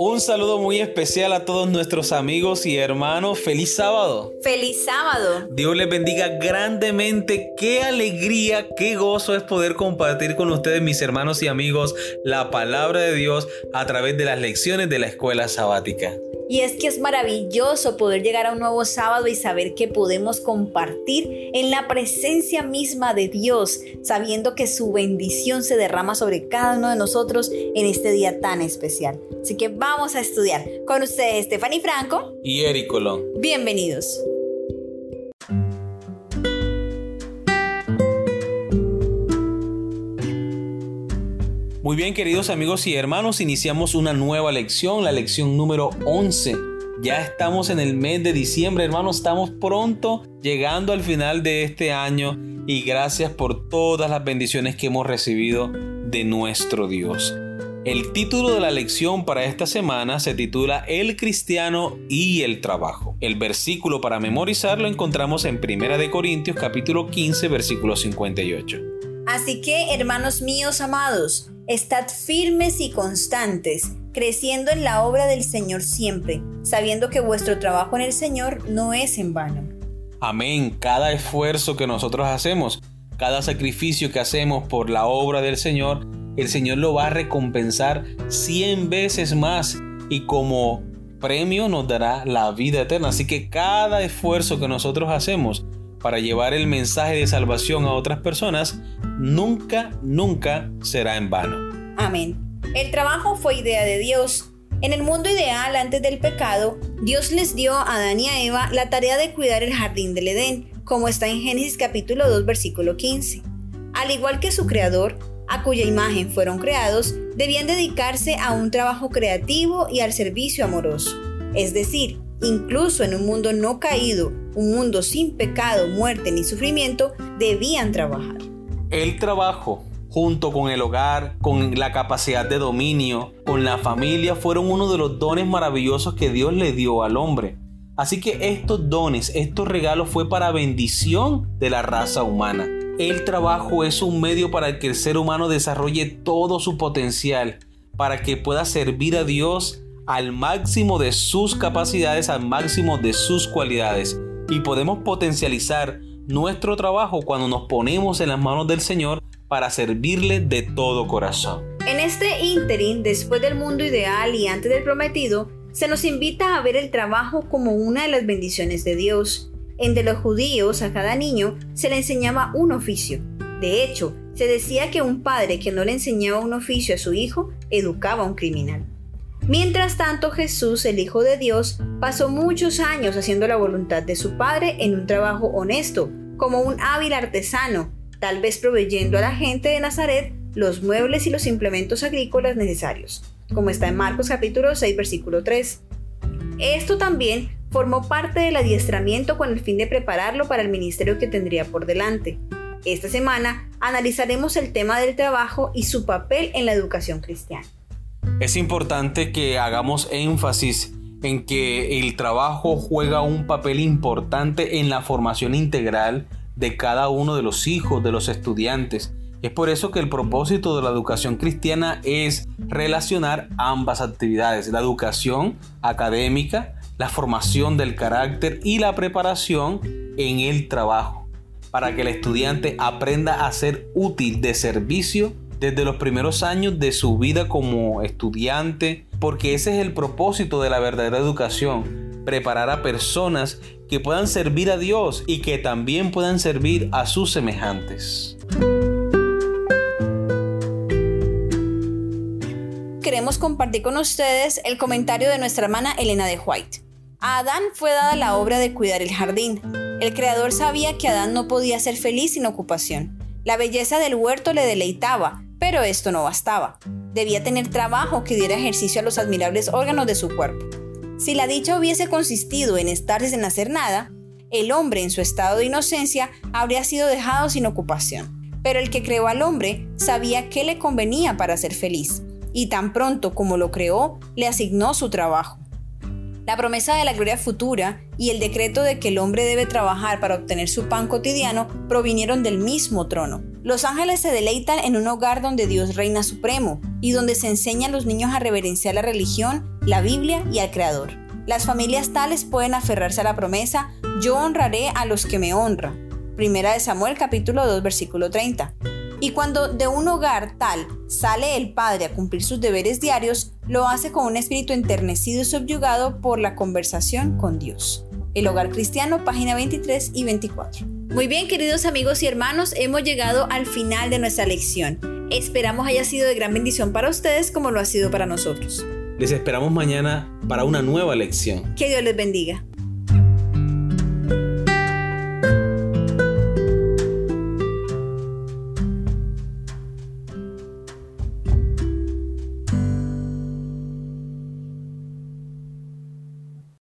Un saludo muy especial a todos nuestros amigos y hermanos. Feliz sábado. Feliz sábado. Dios les bendiga grandemente. Qué alegría, qué gozo es poder compartir con ustedes, mis hermanos y amigos, la palabra de Dios a través de las lecciones de la escuela sabática. Y es que es maravilloso poder llegar a un nuevo sábado y saber que podemos compartir en la presencia misma de Dios, sabiendo que su bendición se derrama sobre cada uno de nosotros en este día tan especial. Así que vamos a estudiar con ustedes Stephanie Franco y Eric Colón. Bienvenidos. Muy bien, queridos amigos y hermanos, iniciamos una nueva lección, la lección número 11. Ya estamos en el mes de diciembre, hermanos, estamos pronto llegando al final de este año y gracias por todas las bendiciones que hemos recibido de nuestro Dios. El título de la lección para esta semana se titula El cristiano y el trabajo. El versículo para memorizar lo encontramos en 1 Corintios capítulo 15 versículo 58. Así que, hermanos míos amados, Estad firmes y constantes, creciendo en la obra del Señor siempre, sabiendo que vuestro trabajo en el Señor no es en vano. Amén. Cada esfuerzo que nosotros hacemos, cada sacrificio que hacemos por la obra del Señor, el Señor lo va a recompensar cien veces más y como premio nos dará la vida eterna. Así que cada esfuerzo que nosotros hacemos para llevar el mensaje de salvación a otras personas, nunca, nunca será en vano. Amén. El trabajo fue idea de Dios. En el mundo ideal, antes del pecado, Dios les dio a Adán y a Eva la tarea de cuidar el jardín del Edén, como está en Génesis capítulo 2, versículo 15. Al igual que su creador, a cuya imagen fueron creados, debían dedicarse a un trabajo creativo y al servicio amoroso. Es decir, incluso en un mundo no caído, un mundo sin pecado, muerte ni sufrimiento, debían trabajar. El trabajo, junto con el hogar, con la capacidad de dominio, con la familia, fueron uno de los dones maravillosos que Dios le dio al hombre. Así que estos dones, estos regalos fue para bendición de la raza humana. El trabajo es un medio para que el ser humano desarrolle todo su potencial, para que pueda servir a Dios al máximo de sus capacidades, al máximo de sus cualidades. Y podemos potencializar nuestro trabajo cuando nos ponemos en las manos del Señor para servirle de todo corazón. En este ínterin, después del mundo ideal y antes del prometido, se nos invita a ver el trabajo como una de las bendiciones de Dios. Entre los judíos a cada niño se le enseñaba un oficio. De hecho, se decía que un padre que no le enseñaba un oficio a su hijo educaba a un criminal. Mientras tanto, Jesús, el Hijo de Dios, pasó muchos años haciendo la voluntad de su Padre en un trabajo honesto, como un hábil artesano, tal vez proveyendo a la gente de Nazaret los muebles y los implementos agrícolas necesarios, como está en Marcos capítulo 6 versículo 3. Esto también formó parte del adiestramiento con el fin de prepararlo para el ministerio que tendría por delante. Esta semana analizaremos el tema del trabajo y su papel en la educación cristiana. Es importante que hagamos énfasis en que el trabajo juega un papel importante en la formación integral de cada uno de los hijos de los estudiantes. Es por eso que el propósito de la educación cristiana es relacionar ambas actividades, la educación académica, la formación del carácter y la preparación en el trabajo, para que el estudiante aprenda a ser útil de servicio desde los primeros años de su vida como estudiante, porque ese es el propósito de la verdadera educación, preparar a personas que puedan servir a Dios y que también puedan servir a sus semejantes. Queremos compartir con ustedes el comentario de nuestra hermana Elena de White. A Adán fue dada la obra de cuidar el jardín. El creador sabía que Adán no podía ser feliz sin ocupación. La belleza del huerto le deleitaba, pero esto no bastaba. Debía tener trabajo que diera ejercicio a los admirables órganos de su cuerpo. Si la dicha hubiese consistido en estar sin hacer nada, el hombre en su estado de inocencia habría sido dejado sin ocupación. Pero el que creó al hombre sabía qué le convenía para ser feliz, y tan pronto como lo creó, le asignó su trabajo. La promesa de la gloria futura y el decreto de que el hombre debe trabajar para obtener su pan cotidiano provinieron del mismo trono. Los ángeles se deleitan en un hogar donde Dios reina supremo y donde se enseña a los niños a reverenciar la religión, la Biblia y al Creador. Las familias tales pueden aferrarse a la promesa, yo honraré a los que me honran. Primera de Samuel capítulo 2 versículo 30. Y cuando de un hogar tal sale el padre a cumplir sus deberes diarios, lo hace con un espíritu enternecido y subyugado por la conversación con Dios. El Hogar Cristiano, página 23 y 24. Muy bien, queridos amigos y hermanos, hemos llegado al final de nuestra lección. Esperamos haya sido de gran bendición para ustedes como lo ha sido para nosotros. Les esperamos mañana para una nueva lección. Que Dios les bendiga.